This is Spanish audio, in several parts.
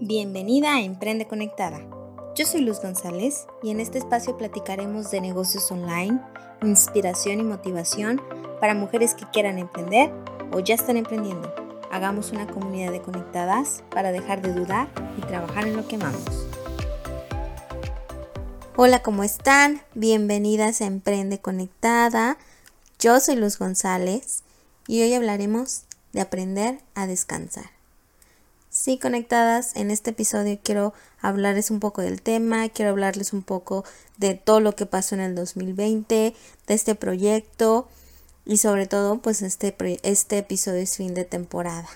Bienvenida a Emprende Conectada. Yo soy Luz González y en este espacio platicaremos de negocios online, inspiración y motivación para mujeres que quieran emprender o ya están emprendiendo. Hagamos una comunidad de conectadas para dejar de dudar y trabajar en lo que amamos. Hola, ¿cómo están? Bienvenidas a Emprende Conectada. Yo soy Luz González y hoy hablaremos de aprender a descansar. Sí, conectadas, en este episodio quiero hablarles un poco del tema, quiero hablarles un poco de todo lo que pasó en el 2020, de este proyecto y sobre todo pues este, este episodio es fin de temporada.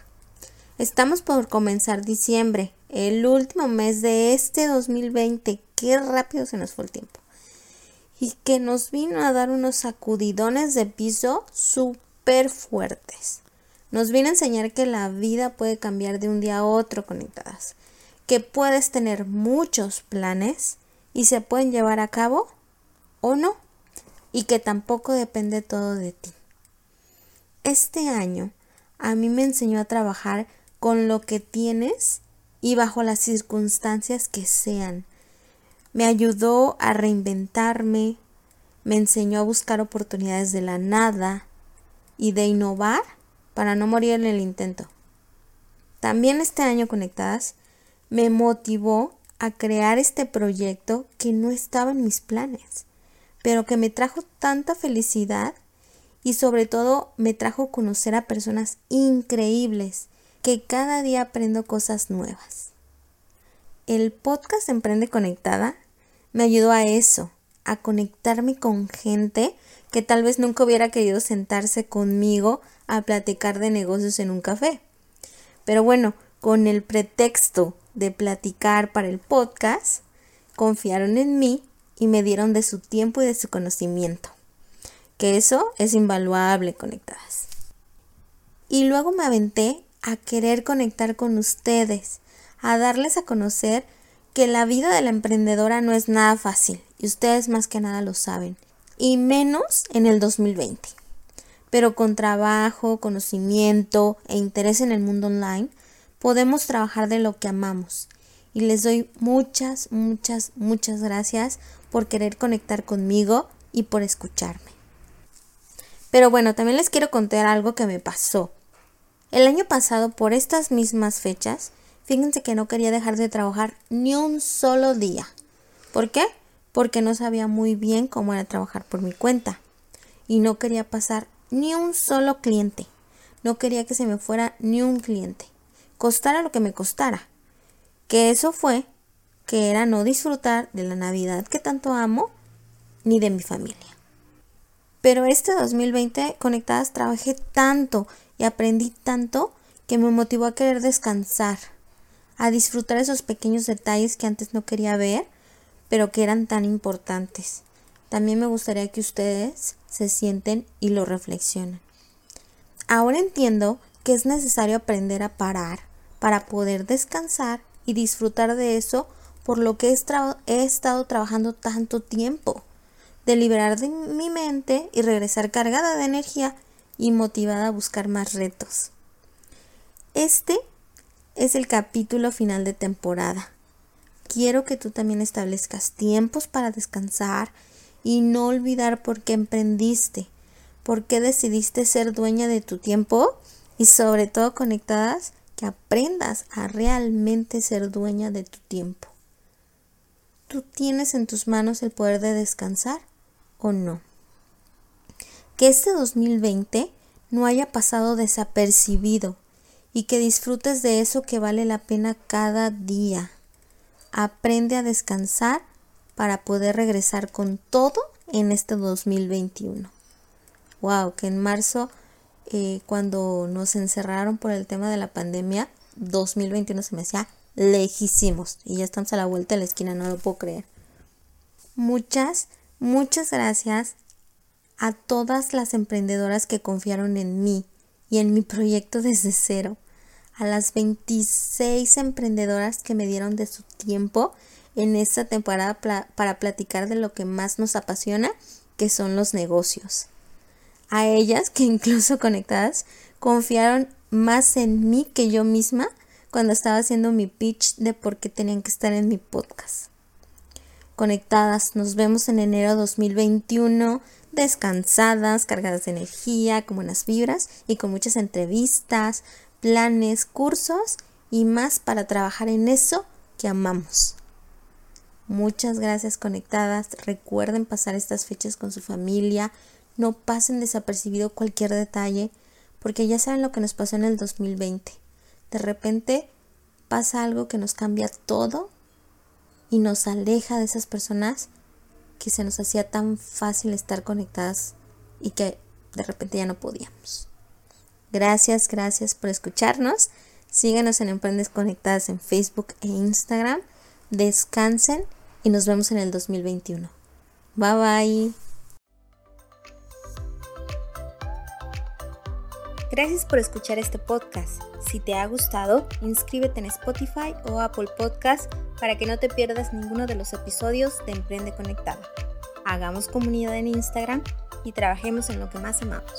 Estamos por comenzar diciembre, el último mes de este 2020. Qué rápido se nos fue el tiempo. Y que nos vino a dar unos sacudidones de piso súper fuertes. Nos viene a enseñar que la vida puede cambiar de un día a otro conectadas, que puedes tener muchos planes y se pueden llevar a cabo o no, y que tampoco depende todo de ti. Este año a mí me enseñó a trabajar con lo que tienes y bajo las circunstancias que sean. Me ayudó a reinventarme, me enseñó a buscar oportunidades de la nada y de innovar para no morir en el intento. También este año Conectadas me motivó a crear este proyecto que no estaba en mis planes, pero que me trajo tanta felicidad y sobre todo me trajo conocer a personas increíbles que cada día aprendo cosas nuevas. El podcast Emprende Conectada me ayudó a eso, a conectarme con gente que tal vez nunca hubiera querido sentarse conmigo a platicar de negocios en un café. Pero bueno, con el pretexto de platicar para el podcast, confiaron en mí y me dieron de su tiempo y de su conocimiento. Que eso es invaluable conectadas. Y luego me aventé a querer conectar con ustedes, a darles a conocer que la vida de la emprendedora no es nada fácil y ustedes más que nada lo saben, y menos en el 2020 pero con trabajo, conocimiento e interés en el mundo online podemos trabajar de lo que amamos. Y les doy muchas, muchas, muchas gracias por querer conectar conmigo y por escucharme. Pero bueno, también les quiero contar algo que me pasó. El año pasado, por estas mismas fechas, fíjense que no quería dejar de trabajar ni un solo día. ¿Por qué? Porque no sabía muy bien cómo era trabajar por mi cuenta. Y no quería pasar ni un solo cliente. No quería que se me fuera ni un cliente. Costara lo que me costara. Que eso fue que era no disfrutar de la Navidad que tanto amo ni de mi familia. Pero este 2020 conectadas trabajé tanto y aprendí tanto que me motivó a querer descansar, a disfrutar esos pequeños detalles que antes no quería ver, pero que eran tan importantes. También me gustaría que ustedes se sienten y lo reflexionan. Ahora entiendo que es necesario aprender a parar para poder descansar y disfrutar de eso por lo que he, estado trabajando tanto tiempo, de liberar de mi mente y regresar cargada de energía y motivada a buscar más retos. Este es el capítulo final de temporada. Quiero que tú también establezcas tiempos para descansar y no olvidar por qué emprendiste, por qué decidiste ser dueña de tu tiempo y sobre todo conectadas que aprendas a realmente ser dueña de tu tiempo. ¿Tú tienes en tus manos el poder de descansar o no? Que este 2020 no haya pasado desapercibido y que disfrutes de eso que vale la pena cada día. Aprende a descansar para poder regresar con todo en este 2021. Wow, que en marzo, eh, cuando nos encerraron por el tema de la pandemia, 2021 se me hacía lejísimos y ya estamos a la vuelta de la esquina, no lo puedo creer. Muchas, muchas gracias a todas las emprendedoras que confiaron en mí y en mi proyecto desde cero, a las 26 emprendedoras que me dieron de su tiempo en esta temporada para platicar de lo que más nos apasiona, que son los negocios. A ellas, que incluso conectadas, confiaron más en mí que yo misma cuando estaba haciendo mi pitch de por qué tenían que estar en mi podcast. Conectadas, nos vemos en enero 2021, descansadas, cargadas de energía, con buenas vibras y con muchas entrevistas, planes, cursos y más para trabajar en eso que amamos. Muchas gracias conectadas. Recuerden pasar estas fechas con su familia. No pasen desapercibido cualquier detalle porque ya saben lo que nos pasó en el 2020. De repente pasa algo que nos cambia todo y nos aleja de esas personas que se nos hacía tan fácil estar conectadas y que de repente ya no podíamos. Gracias, gracias por escucharnos. Síguenos en Emprendes Conectadas en Facebook e Instagram. Descansen y nos vemos en el 2021. Bye bye. Gracias por escuchar este podcast. Si te ha gustado, inscríbete en Spotify o Apple Podcast para que no te pierdas ninguno de los episodios de Emprende Conectado. Hagamos comunidad en Instagram y trabajemos en lo que más amamos.